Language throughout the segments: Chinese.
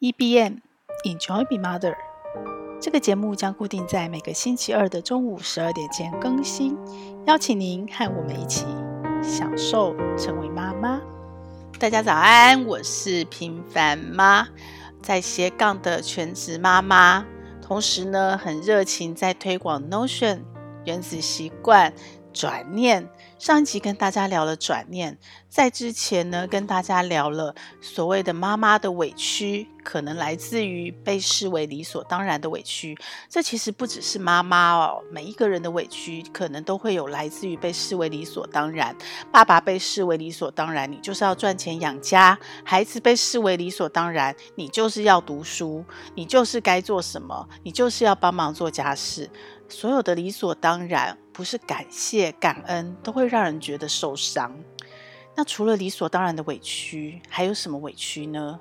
EBM Enjoy Be Mother，这个节目将固定在每个星期二的中午十二点前更新，邀请您和我们一起享受成为妈妈。大家早安，我是平凡妈，在斜杠的全职妈妈，同时呢很热情在推广 Notion 原子习惯。转念，上一集跟大家聊了转念，在之前呢，跟大家聊了所谓的妈妈的委屈，可能来自于被视为理所当然的委屈。这其实不只是妈妈哦，每一个人的委屈，可能都会有来自于被视为理所当然。爸爸被视为理所当然，你就是要赚钱养家；孩子被视为理所当然，你就是要读书，你就是该做什么，你就是要帮忙做家事。所有的理所当然，不是感谢、感恩，都会让人觉得受伤。那除了理所当然的委屈，还有什么委屈呢？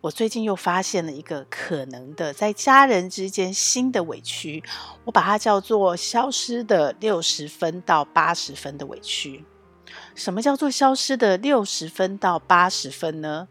我最近又发现了一个可能的在家人之间新的委屈，我把它叫做消失的六十分到八十分的委屈。什么叫做消失的六十分到八十分呢？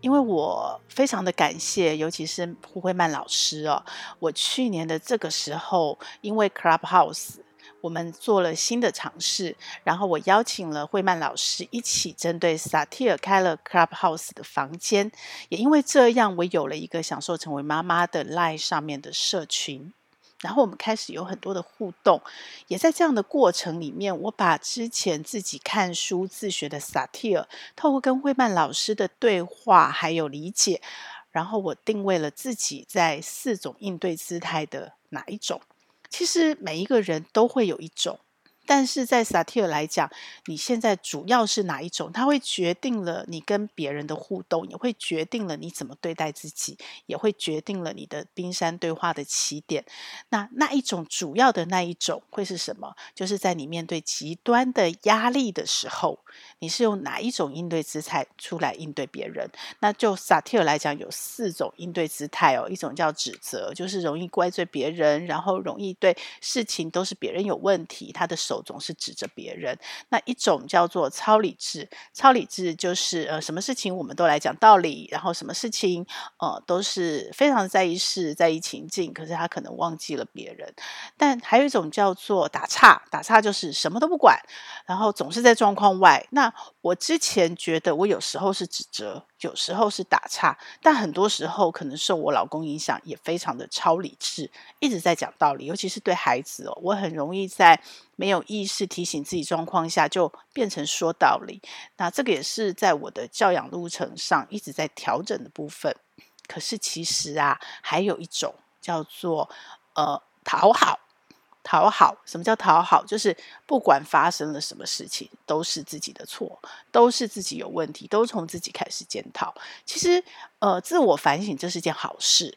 因为我非常的感谢，尤其是胡慧曼老师哦。我去年的这个时候，因为 Clubhouse 我们做了新的尝试，然后我邀请了慧曼老师一起针对萨提尔开了 Clubhouse 的房间。也因为这样，我有了一个享受成为妈妈的 Line 上面的社群。然后我们开始有很多的互动，也在这样的过程里面，我把之前自己看书自学的萨提尔，透过跟惠曼老师的对话还有理解，然后我定位了自己在四种应对姿态的哪一种。其实每一个人都会有一种。但是在萨提尔来讲，你现在主要是哪一种？它会决定了你跟别人的互动，也会决定了你怎么对待自己，也会决定了你的冰山对话的起点。那那一种主要的那一种会是什么？就是在你面对极端的压力的时候，你是用哪一种应对姿态出来应对别人？那就萨提尔来讲，有四种应对姿态哦。一种叫指责，就是容易怪罪别人，然后容易对事情都是别人有问题，他的手。总是指着别人。那一种叫做超理智，超理智就是呃，什么事情我们都来讲道理，然后什么事情呃都是非常在意事、在意情境，可是他可能忘记了别人。但还有一种叫做打岔，打岔就是什么都不管，然后总是在状况外。那我之前觉得我有时候是指责。有时候是打岔，但很多时候可能受我老公影响，也非常的超理智，一直在讲道理。尤其是对孩子哦，我很容易在没有意识提醒自己状况下，就变成说道理。那这个也是在我的教养路程上一直在调整的部分。可是其实啊，还有一种叫做呃讨好。讨好，什么叫讨好？就是不管发生了什么事情，都是自己的错，都是自己有问题，都从自己开始检讨。其实，呃，自我反省这是件好事，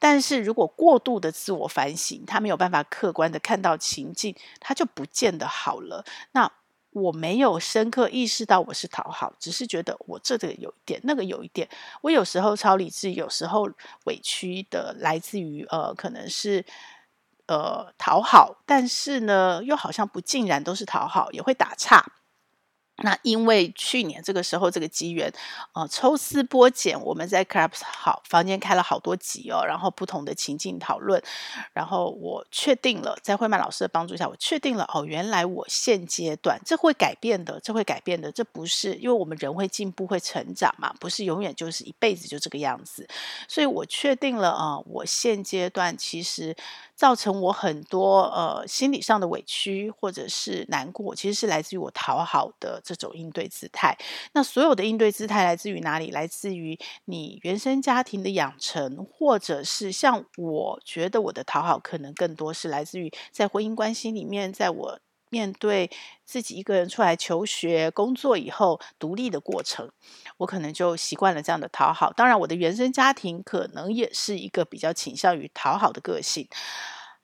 但是如果过度的自我反省，他没有办法客观的看到情境，他就不见得好了。那我没有深刻意识到我是讨好，只是觉得我这个有一点，那个有一点。我有时候超理智，有时候委屈的来自于呃，可能是。呃，讨好，但是呢，又好像不尽然都是讨好，也会打岔。那因为去年这个时候这个机缘，呃，抽丝剥茧，我们在 Clubs 好房间开了好多集哦，然后不同的情境讨论，然后我确定了，在慧曼老师的帮助下，我确定了哦，原来我现阶段这会改变的，这会改变的，这不是因为我们人会进步会成长嘛，不是永远就是一辈子就这个样子，所以我确定了啊，我现阶段其实造成我很多呃心理上的委屈或者是难过，其实是来自于我讨好的。这种应对姿态，那所有的应对姿态来自于哪里？来自于你原生家庭的养成，或者是像我觉得我的讨好可能更多是来自于在婚姻关系里面，在我面对自己一个人出来求学、工作以后独立的过程，我可能就习惯了这样的讨好。当然，我的原生家庭可能也是一个比较倾向于讨好的个性。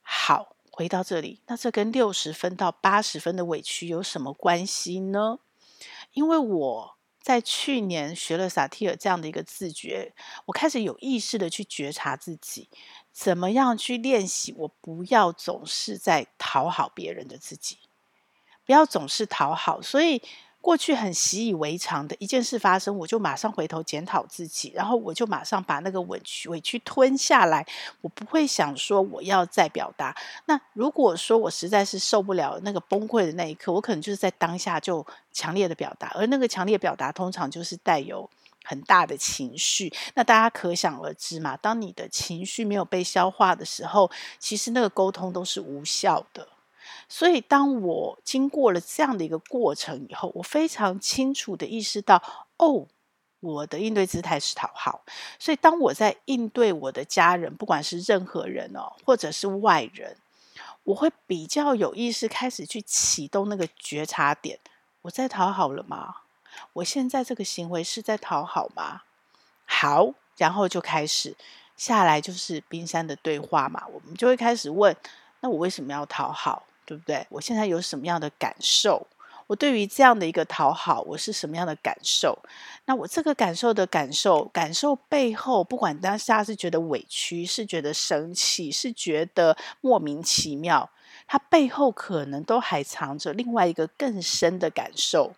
好，回到这里，那这跟六十分到八十分的委屈有什么关系呢？因为我在去年学了萨提尔这样的一个自觉，我开始有意识的去觉察自己，怎么样去练习，我不要总是在讨好别人的自己，不要总是讨好。所以过去很习以为常的一件事发生，我就马上回头检讨自己，然后我就马上把那个委屈委屈吞下来，我不会想说我要再表达。那如果说我实在是受不了那个崩溃的那一刻，我可能就是在当下就强烈的表达，而那个强烈表达通常就是带有很大的情绪。那大家可想而知嘛，当你的情绪没有被消化的时候，其实那个沟通都是无效的。所以，当我经过了这样的一个过程以后，我非常清楚的意识到，哦，我的应对姿态是讨好。所以，当我在应对我的家人，不管是任何人哦，或者是外人，我会比较有意识开始去启动那个觉察点：我在讨好了吗？我现在这个行为是在讨好吗？好，然后就开始下来，就是冰山的对话嘛。我们就会开始问：那我为什么要讨好？对不对？我现在有什么样的感受？我对于这样的一个讨好，我是什么样的感受？那我这个感受的感受，感受背后，不管当下是觉得委屈，是觉得生气，是觉得莫名其妙，它背后可能都还藏着另外一个更深的感受。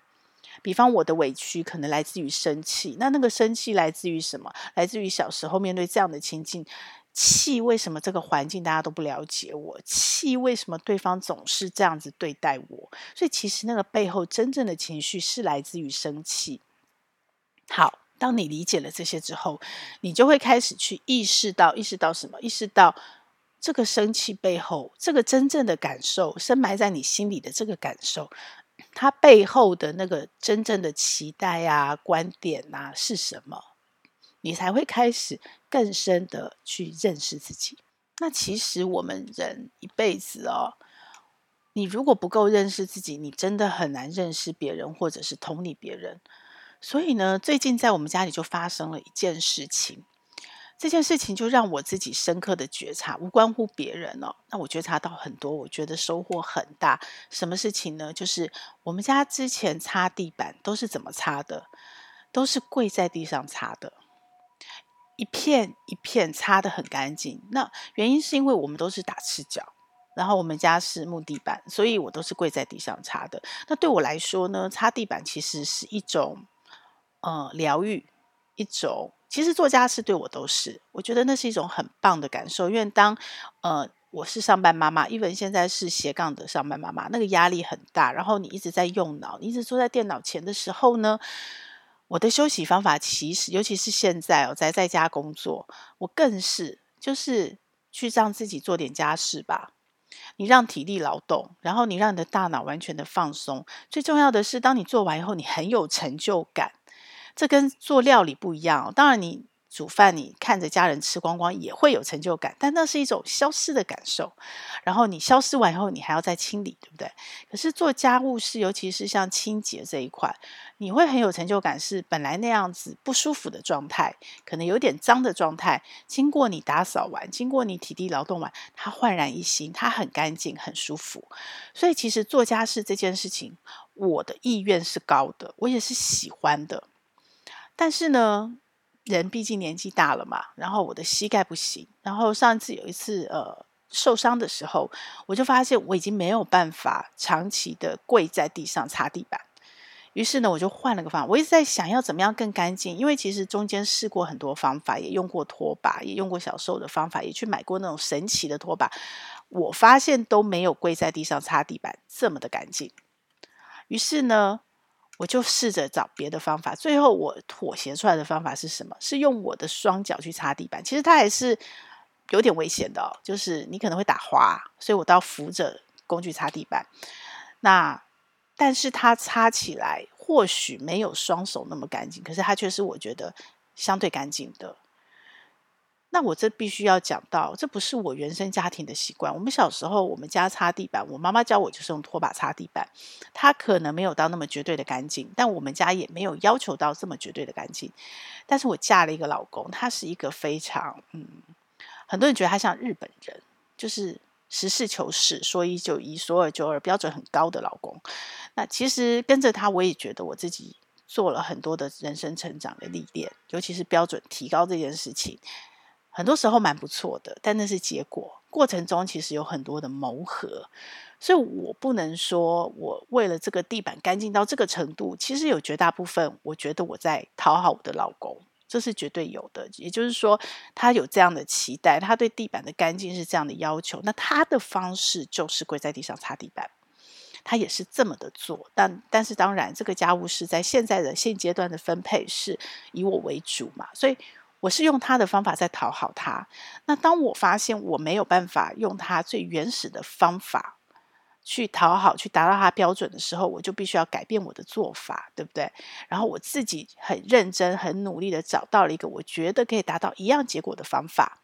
比方我的委屈可能来自于生气，那那个生气来自于什么？来自于小时候面对这样的情境。气，为什么这个环境大家都不了解我？气，为什么对方总是这样子对待我？所以其实那个背后真正的情绪是来自于生气。好，当你理解了这些之后，你就会开始去意识到，意识到什么？意识到这个生气背后，这个真正的感受，深埋在你心里的这个感受，它背后的那个真正的期待啊、观点啊是什么？你才会开始更深的去认识自己。那其实我们人一辈子哦，你如果不够认识自己，你真的很难认识别人，或者是同理别人。所以呢，最近在我们家里就发生了一件事情，这件事情就让我自己深刻的觉察，无关乎别人哦。那我觉察到很多，我觉得收获很大。什么事情呢？就是我们家之前擦地板都是怎么擦的？都是跪在地上擦的。一片一片擦得很干净，那原因是因为我们都是打赤脚，然后我们家是木地板，所以我都是跪在地上擦的。那对我来说呢，擦地板其实是一种呃疗愈，一种其实做家事对我都是，我觉得那是一种很棒的感受。因为当呃我是上班妈妈，even 现在是斜杠的上班妈妈，那个压力很大，然后你一直在用脑，你一直坐在电脑前的时候呢。我的休息方法其实，尤其是现在我，在在家工作，我更是就是去让自己做点家事吧。你让体力劳动，然后你让你的大脑完全的放松。最重要的是，当你做完以后，你很有成就感。这跟做料理不一样。当然你。煮饭，你看着家人吃光光也会有成就感，但那是一种消失的感受。然后你消失完以后，你还要再清理，对不对？可是做家务事，尤其是像清洁这一块，你会很有成就感，是本来那样子不舒服的状态，可能有点脏的状态，经过你打扫完，经过你体力劳动完，它焕然一新，它很干净，很舒服。所以其实做家事这件事情，我的意愿是高的，我也是喜欢的。但是呢，人毕竟年纪大了嘛，然后我的膝盖不行，然后上次有一次呃受伤的时候，我就发现我已经没有办法长期的跪在地上擦地板，于是呢，我就换了个方法。我一直在想要怎么样更干净，因为其实中间试过很多方法，也用过拖把，也用过小时候的方法，也去买过那种神奇的拖把，我发现都没有跪在地上擦地板这么的干净。于是呢。我就试着找别的方法，最后我妥协出来的方法是什么？是用我的双脚去擦地板。其实它还是有点危险的哦，就是你可能会打滑，所以我都要扶着工具擦地板。那但是它擦起来或许没有双手那么干净，可是它却是我觉得相对干净的。那我这必须要讲到，这不是我原生家庭的习惯。我们小时候，我们家擦地板，我妈妈教我就是用拖把擦地板。她可能没有到那么绝对的干净，但我们家也没有要求到这么绝对的干净。但是我嫁了一个老公，他是一个非常嗯，很多人觉得他像日本人，就是实事求是，说一就一，说二就二，标准很高的老公。那其实跟着他，我也觉得我自己做了很多的人生成长的历练，尤其是标准提高这件事情。很多时候蛮不错的，但那是结果。过程中其实有很多的磨合，所以我不能说我为了这个地板干净到这个程度，其实有绝大部分，我觉得我在讨好我的老公，这是绝对有的。也就是说，他有这样的期待，他对地板的干净是这样的要求，那他的方式就是跪在地上擦地板。他也是这么的做，但但是当然，这个家务事在现在的现阶段的分配是以我为主嘛，所以我是用他的方法在讨好他。那当我发现我没有办法用他最原始的方法去讨好，去达到他标准的时候，我就必须要改变我的做法，对不对？然后我自己很认真、很努力的找到了一个我觉得可以达到一样结果的方法，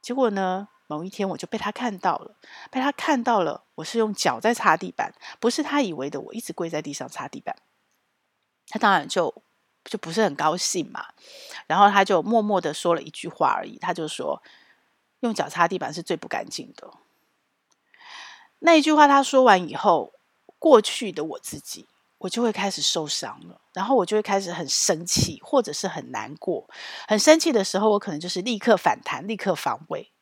结果呢？某一天，我就被他看到了，被他看到了，我是用脚在擦地板，不是他以为的，我一直跪在地上擦地板。他当然就就不是很高兴嘛，然后他就默默的说了一句话而已，他就说：“用脚擦地板是最不干净的。”那一句话他说完以后，过去的我自己，我就会开始受伤了，然后我就会开始很生气，或者是很难过。很生气的时候，我可能就是立刻反弹，立刻防卫。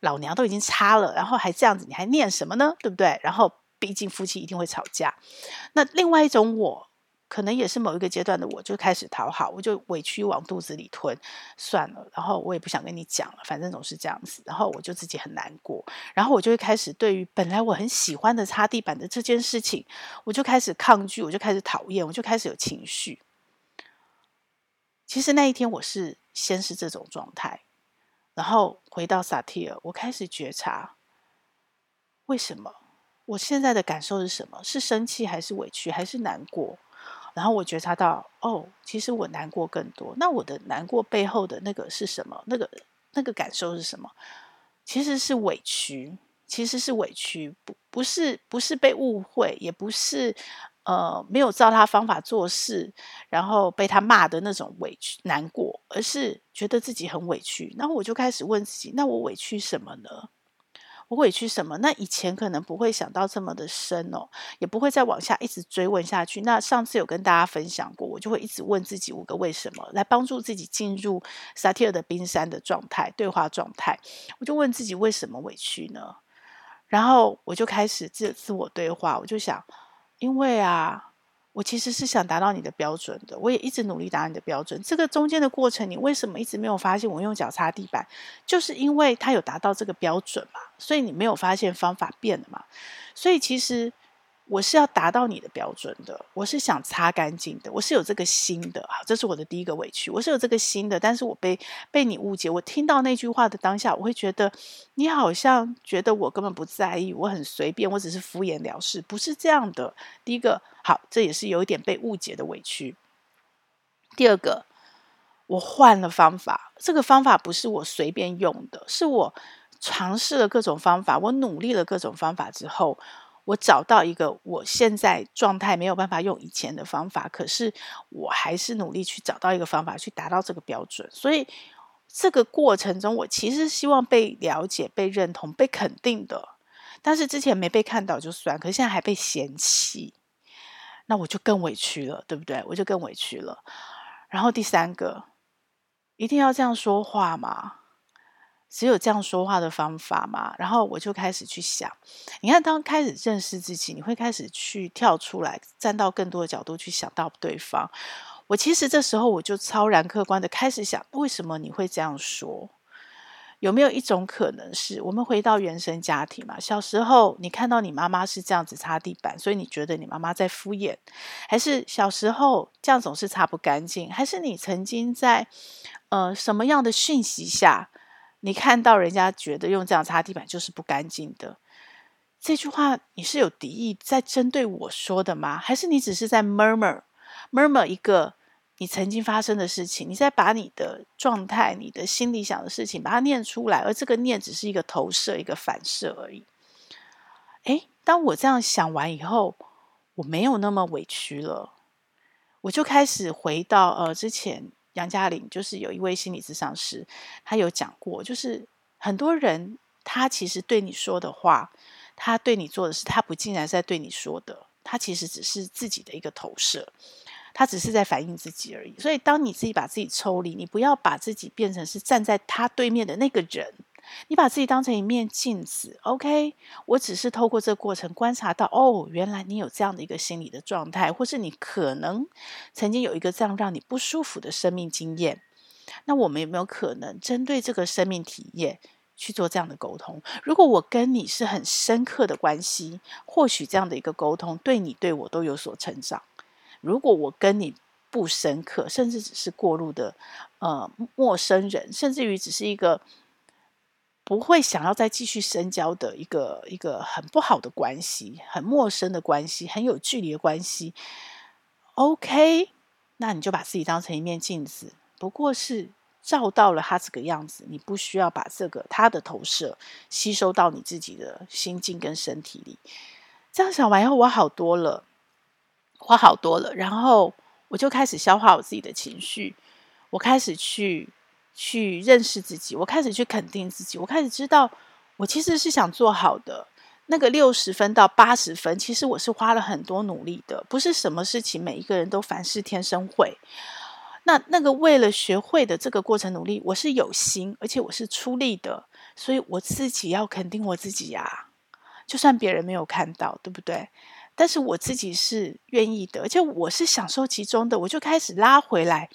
老娘都已经擦了，然后还这样子，你还念什么呢？对不对？然后毕竟夫妻一定会吵架。那另外一种我，可能也是某一个阶段的我，就开始讨好，我就委屈往肚子里吞，算了。然后我也不想跟你讲了，反正总是这样子。然后我就自己很难过，然后我就会开始对于本来我很喜欢的擦地板的这件事情，我就开始抗拒，我就开始讨厌，我就开始有情绪。其实那一天我是先是这种状态。然后回到萨提尔，我开始觉察，为什么我现在的感受是什么？是生气还是委屈还是难过？然后我觉察到，哦，其实我难过更多。那我的难过背后的那个是什么？那个那个感受是什么？其实是委屈，其实是委屈，不不是不是被误会，也不是。呃，没有照他方法做事，然后被他骂的那种委屈、难过，而是觉得自己很委屈。然后我就开始问自己：那我委屈什么呢？我委屈什么？那以前可能不会想到这么的深哦，也不会再往下一直追问下去。那上次有跟大家分享过，我就会一直问自己五个为什么，来帮助自己进入萨提尔的冰山的状态、对话状态。我就问自己为什么委屈呢？然后我就开始自自我对话，我就想。因为啊，我其实是想达到你的标准的，我也一直努力达到你的标准。这个中间的过程，你为什么一直没有发现我用脚擦地板？就是因为它有达到这个标准嘛，所以你没有发现方法变了嘛。所以其实。我是要达到你的标准的，我是想擦干净的，我是有这个心的。好，这是我的第一个委屈，我是有这个心的，但是我被被你误解。我听到那句话的当下，我会觉得你好像觉得我根本不在意，我很随便，我只是敷衍了事，不是这样的。第一个，好，这也是有一点被误解的委屈。第二个，我换了方法，这个方法不是我随便用的，是我尝试了各种方法，我努力了各种方法之后。我找到一个我现在状态没有办法用以前的方法，可是我还是努力去找到一个方法去达到这个标准。所以这个过程中，我其实希望被了解、被认同、被肯定的。但是之前没被看到就算，可是现在还被嫌弃，那我就更委屈了，对不对？我就更委屈了。然后第三个，一定要这样说话吗？只有这样说话的方法嘛？然后我就开始去想，你看，当开始认识自己，你会开始去跳出来，站到更多的角度去想到对方。我其实这时候我就超然客观的开始想，为什么你会这样说？有没有一种可能是我们回到原生家庭嘛？小时候你看到你妈妈是这样子擦地板，所以你觉得你妈妈在敷衍？还是小时候这样总是擦不干净？还是你曾经在呃什么样的讯息下？你看到人家觉得用这样擦地板就是不干净的，这句话你是有敌意在针对我说的吗？还是你只是在 murmur murmur 一个你曾经发生的事情？你在把你的状态、你的心里想的事情把它念出来，而这个念只是一个投射、一个反射而已。诶，当我这样想完以后，我没有那么委屈了，我就开始回到呃之前。杨嘉玲就是有一位心理咨商师，他有讲过，就是很多人他其实对你说的话，他对你做的事，他不竟然是在对你说的，他其实只是自己的一个投射，他只是在反映自己而已。所以，当你自己把自己抽离，你不要把自己变成是站在他对面的那个人，你把自己当成一面镜子，OK？我只是透过这个过程观察到，哦，原来你有这样的一个心理的状态，或是你可能曾经有一个这样让你不舒服的生命经验。那我们有没有可能针对这个生命体验去做这样的沟通？如果我跟你是很深刻的关系，或许这样的一个沟通对你对我都有所成长。如果我跟你不深刻，甚至只是过路的呃陌生人，甚至于只是一个不会想要再继续深交的一个一个很不好的关系，很陌生的关系，很有距离的关系。OK，那你就把自己当成一面镜子，不过是照到了他这个样子，你不需要把这个他的投射吸收到你自己的心境跟身体里。这样想完以后，我好多了。我好多了，然后我就开始消化我自己的情绪，我开始去去认识自己，我开始去肯定自己，我开始知道我其实是想做好的。那个六十分到八十分，其实我是花了很多努力的，不是什么事情每一个人都凡事天生会。那那个为了学会的这个过程努力，我是有心，而且我是出力的，所以我自己要肯定我自己呀，就算别人没有看到，对不对？但是我自己是愿意的，而且我是享受其中的，我就开始拉回来。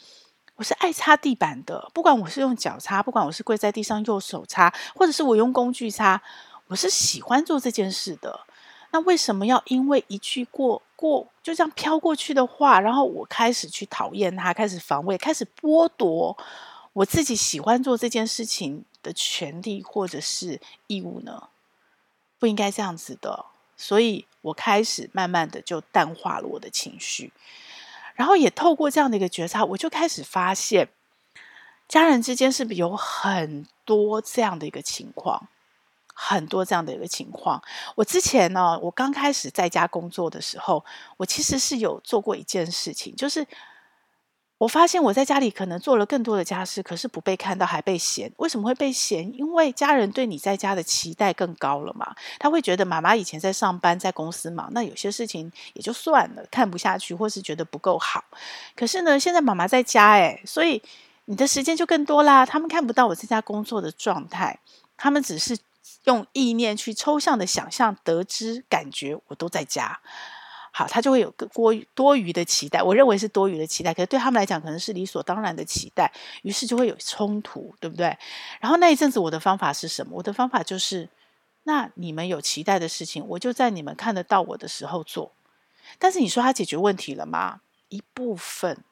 我是爱擦地板的，不管我是用脚擦，不管我是跪在地上用手擦，或者是我用工具擦，我是喜欢做这件事的。那为什么要因为一句过过就这样飘过去的话，然后我开始去讨厌他，开始防卫，开始剥夺我自己喜欢做这件事情的权利或者是义务呢？不应该这样子的。所以我开始慢慢的就淡化了我的情绪，然后也透过这样的一个觉察，我就开始发现，家人之间是不是有很多这样的一个情况，很多这样的一个情况。我之前呢，我刚开始在家工作的时候，我其实是有做过一件事情，就是。我发现我在家里可能做了更多的家事，可是不被看到，还被嫌。为什么会被嫌？因为家人对你在家的期待更高了嘛。他会觉得妈妈以前在上班，在公司忙，那有些事情也就算了，看不下去，或是觉得不够好。可是呢，现在妈妈在家，哎，所以你的时间就更多啦。他们看不到我在家工作的状态，他们只是用意念去抽象的想象，得知感觉我都在家。好，他就会有个多多余的期待，我认为是多余的期待，可是对他们来讲可能是理所当然的期待，于是就会有冲突，对不对？然后那一阵子我的方法是什么？我的方法就是，那你们有期待的事情，我就在你们看得到我的时候做。但是你说他解决问题了吗？一部分，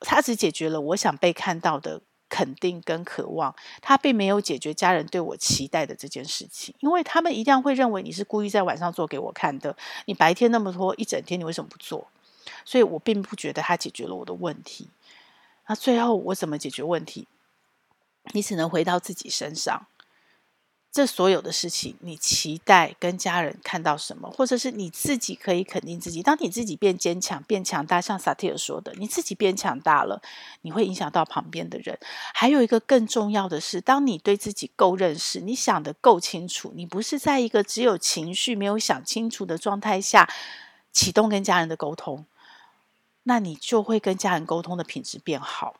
他只解决了我想被看到的。肯定跟渴望，他并没有解决家人对我期待的这件事情，因为他们一定会认为你是故意在晚上做给我看的。你白天那么拖一整天，你为什么不做？所以我并不觉得他解决了我的问题。那最后我怎么解决问题？你只能回到自己身上。这所有的事情，你期待跟家人看到什么，或者是你自己可以肯定自己。当你自己变坚强、变强大，像萨提尔说的，你自己变强大了，你会影响到旁边的人。还有一个更重要的是，当你对自己够认识，你想得够清楚，你不是在一个只有情绪没有想清楚的状态下启动跟家人的沟通，那你就会跟家人沟通的品质变好。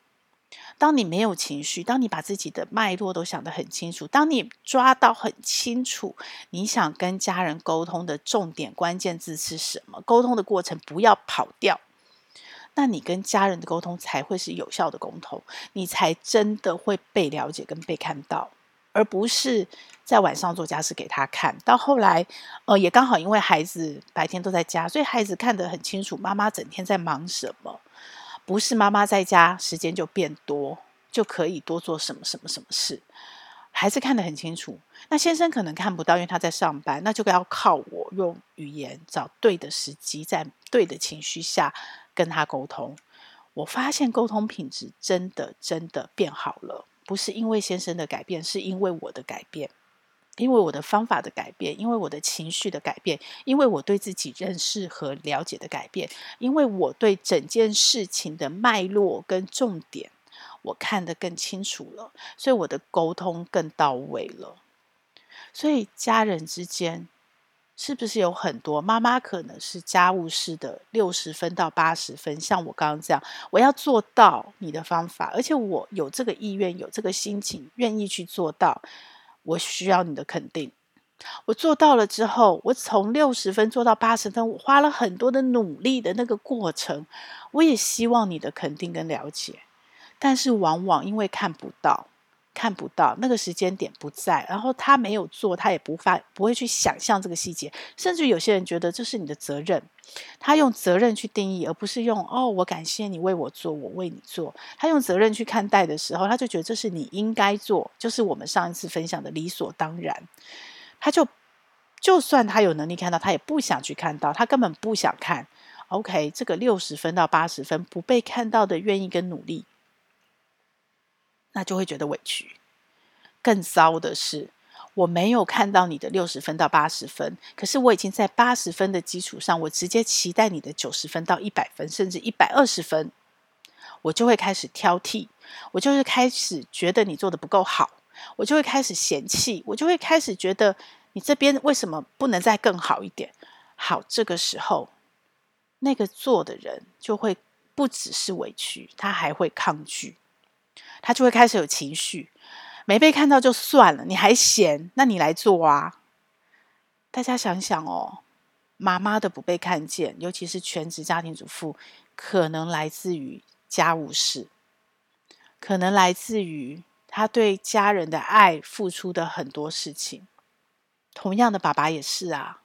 当你没有情绪，当你把自己的脉络都想得很清楚，当你抓到很清楚你想跟家人沟通的重点关键字是什么，沟通的过程不要跑掉，那你跟家人的沟通才会是有效的沟通，你才真的会被了解跟被看到，而不是在晚上做家事给他看。到后来，呃，也刚好因为孩子白天都在家，所以孩子看得很清楚，妈妈整天在忙什么。不是妈妈在家，时间就变多，就可以多做什么什么什么事。孩子看得很清楚，那先生可能看不到，因为他在上班，那就要靠我用语言找对的时机，在对的情绪下跟他沟通。我发现沟通品质真的真的变好了，不是因为先生的改变，是因为我的改变。因为我的方法的改变，因为我的情绪的改变，因为我对自己认识和了解的改变，因为我对整件事情的脉络跟重点，我看得更清楚了，所以我的沟通更到位了。所以家人之间是不是有很多妈妈可能是家务事的六十分到八十分，像我刚刚这样，我要做到你的方法，而且我有这个意愿，有这个心情，愿意去做到。我需要你的肯定。我做到了之后，我从六十分做到八十分，我花了很多的努力的那个过程，我也希望你的肯定跟了解。但是往往因为看不到，看不到那个时间点不在，然后他没有做，他也不发不会去想象这个细节，甚至有些人觉得这是你的责任，他用责任去定义，而不是用哦，我感谢你为我做，我为你做。他用责任去看待的时候，他就觉得这是你应该做，就是我们上一次分享的理所当然。他就就算他有能力看到，他也不想去看到，他根本不想看。OK，这个六十分到八十分不被看到的愿意跟努力，那就会觉得委屈。更糟的是，我没有看到你的六十分到八十分，可是我已经在八十分的基础上，我直接期待你的九十分到一百分，甚至一百二十分，我就会开始挑剔，我就会开始觉得你做的不够好。我就会开始嫌弃，我就会开始觉得你这边为什么不能再更好一点？好，这个时候那个做的人就会不只是委屈，他还会抗拒，他就会开始有情绪。没被看到就算了，你还嫌？那你来做啊！大家想想哦，妈妈的不被看见，尤其是全职家庭主妇，可能来自于家务事，可能来自于。他对家人的爱付出的很多事情，同样的，爸爸也是啊。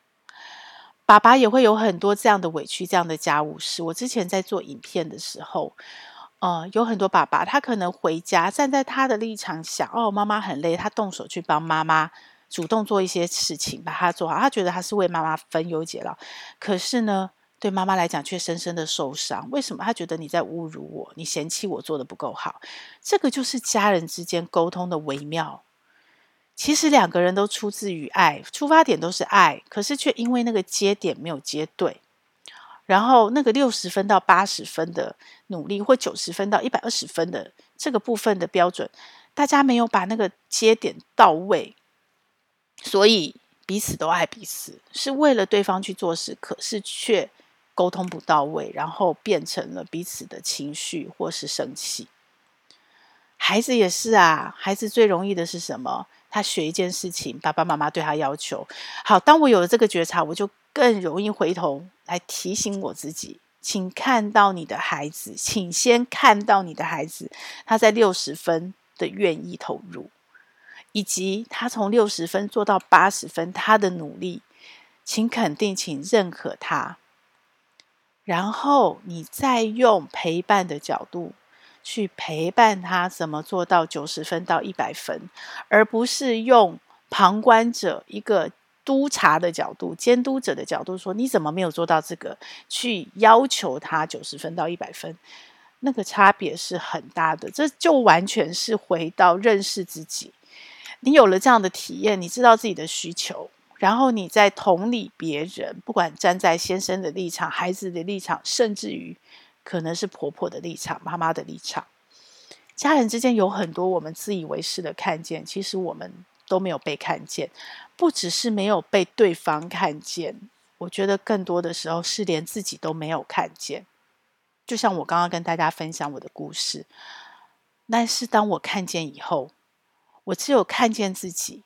爸爸也会有很多这样的委屈，这样的家务事。我之前在做影片的时候，呃，有很多爸爸，他可能回家站在他的立场想，哦，妈妈很累，他动手去帮妈妈主动做一些事情，把他做好，他觉得他是为妈妈分忧解劳。可是呢，对妈妈来讲，却深深的受伤。为什么？他觉得你在侮辱我，你嫌弃我做的不够好。这个就是家人之间沟通的微妙。其实两个人都出自于爱，出发点都是爱，可是却因为那个接点没有接对，然后那个六十分到八十分的努力，或九十分到一百二十分的这个部分的标准，大家没有把那个接点到位，所以彼此都爱彼此，是为了对方去做事，可是却。沟通不到位，然后变成了彼此的情绪或是生气。孩子也是啊，孩子最容易的是什么？他学一件事情，爸爸妈妈对他要求。好，当我有了这个觉察，我就更容易回头来提醒我自己，请看到你的孩子，请先看到你的孩子，他在六十分的愿意投入，以及他从六十分做到八十分，他的努力，请肯定，请认可他。然后你再用陪伴的角度去陪伴他，怎么做到九十分到一百分，而不是用旁观者一个督察的角度、监督者的角度说，你怎么没有做到这个，去要求他九十分到一百分，那个差别是很大的。这就完全是回到认识自己。你有了这样的体验，你知道自己的需求。然后你再同理别人，不管站在先生的立场、孩子的立场，甚至于可能是婆婆的立场、妈妈的立场，家人之间有很多我们自以为是的看见，其实我们都没有被看见。不只是没有被对方看见，我觉得更多的时候是连自己都没有看见。就像我刚刚跟大家分享我的故事，但是当我看见以后，我只有看见自己。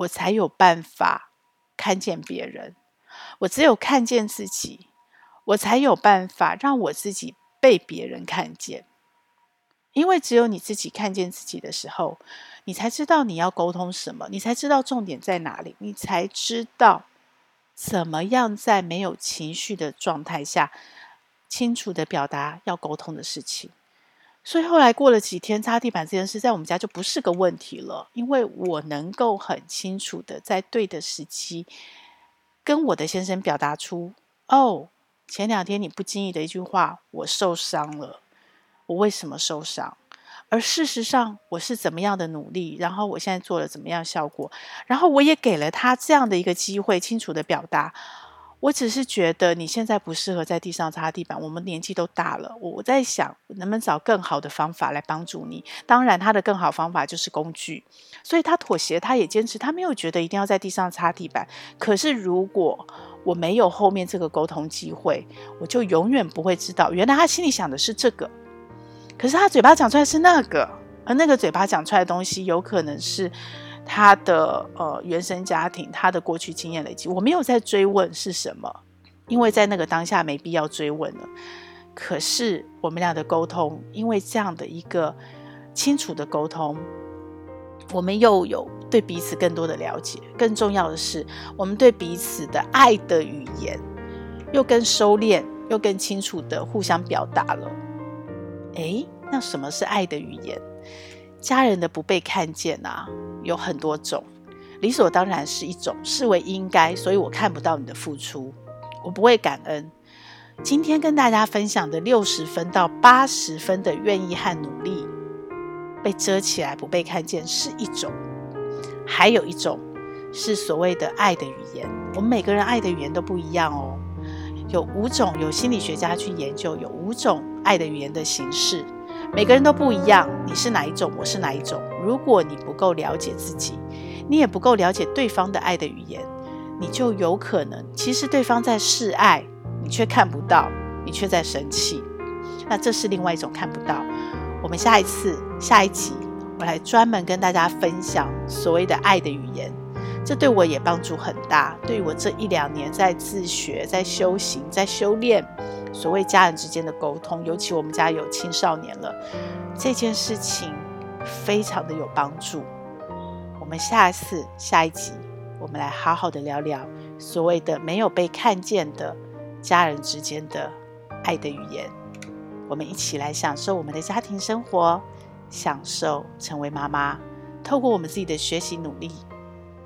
我才有办法看见别人，我只有看见自己，我才有办法让我自己被别人看见。因为只有你自己看见自己的时候，你才知道你要沟通什么，你才知道重点在哪里，你才知道怎么样在没有情绪的状态下，清楚地表达要沟通的事情。所以后来过了几天，擦地板这件事在我们家就不是个问题了，因为我能够很清楚的在对的时机跟我的先生表达出：哦，前两天你不经意的一句话，我受伤了。我为什么受伤？而事实上我是怎么样的努力，然后我现在做了怎么样效果，然后我也给了他这样的一个机会，清楚的表达。我只是觉得你现在不适合在地上擦地板，我们年纪都大了。我在想，能不能找更好的方法来帮助你？当然，他的更好方法就是工具。所以他妥协，他也坚持，他没有觉得一定要在地上擦地板。可是，如果我没有后面这个沟通机会，我就永远不会知道，原来他心里想的是这个，可是他嘴巴讲出来是那个，而那个嘴巴讲出来的东西，有可能是他的呃原生家庭，他的过去经验累积，我没有在追问是什么，因为在那个当下没必要追问了。可是我们俩的沟通，因为这样的一个清楚的沟通，我们又有对彼此更多的了解。更重要的是，我们对彼此的爱的语言又更收敛，又更清楚的互相表达了。诶，那什么是爱的语言？家人的不被看见啊，有很多种，理所当然是一种，视为应该，所以我看不到你的付出，我不会感恩。今天跟大家分享的六十分到八十分的愿意和努力被遮起来不被看见是一种，还有一种是所谓的爱的语言。我们每个人爱的语言都不一样哦，有五种，有心理学家去研究，有五种爱的语言的形式，每个人都不一样。你是哪一种？我是哪一种？如果你不够了解自己，你也不够了解对方的爱的语言，你就有可能其实对方在示爱。你却看不到，你却在生气，那这是另外一种看不到。我们下一次下一集，我来专门跟大家分享所谓的爱的语言，这对我也帮助很大。对于我这一两年在自学、在修行、在修炼所谓家人之间的沟通，尤其我们家有青少年了，这件事情非常的有帮助。我们下一次下一集，我们来好好的聊聊所谓的没有被看见的。家人之间的爱的语言，我们一起来享受我们的家庭生活，享受成为妈妈。透过我们自己的学习努力，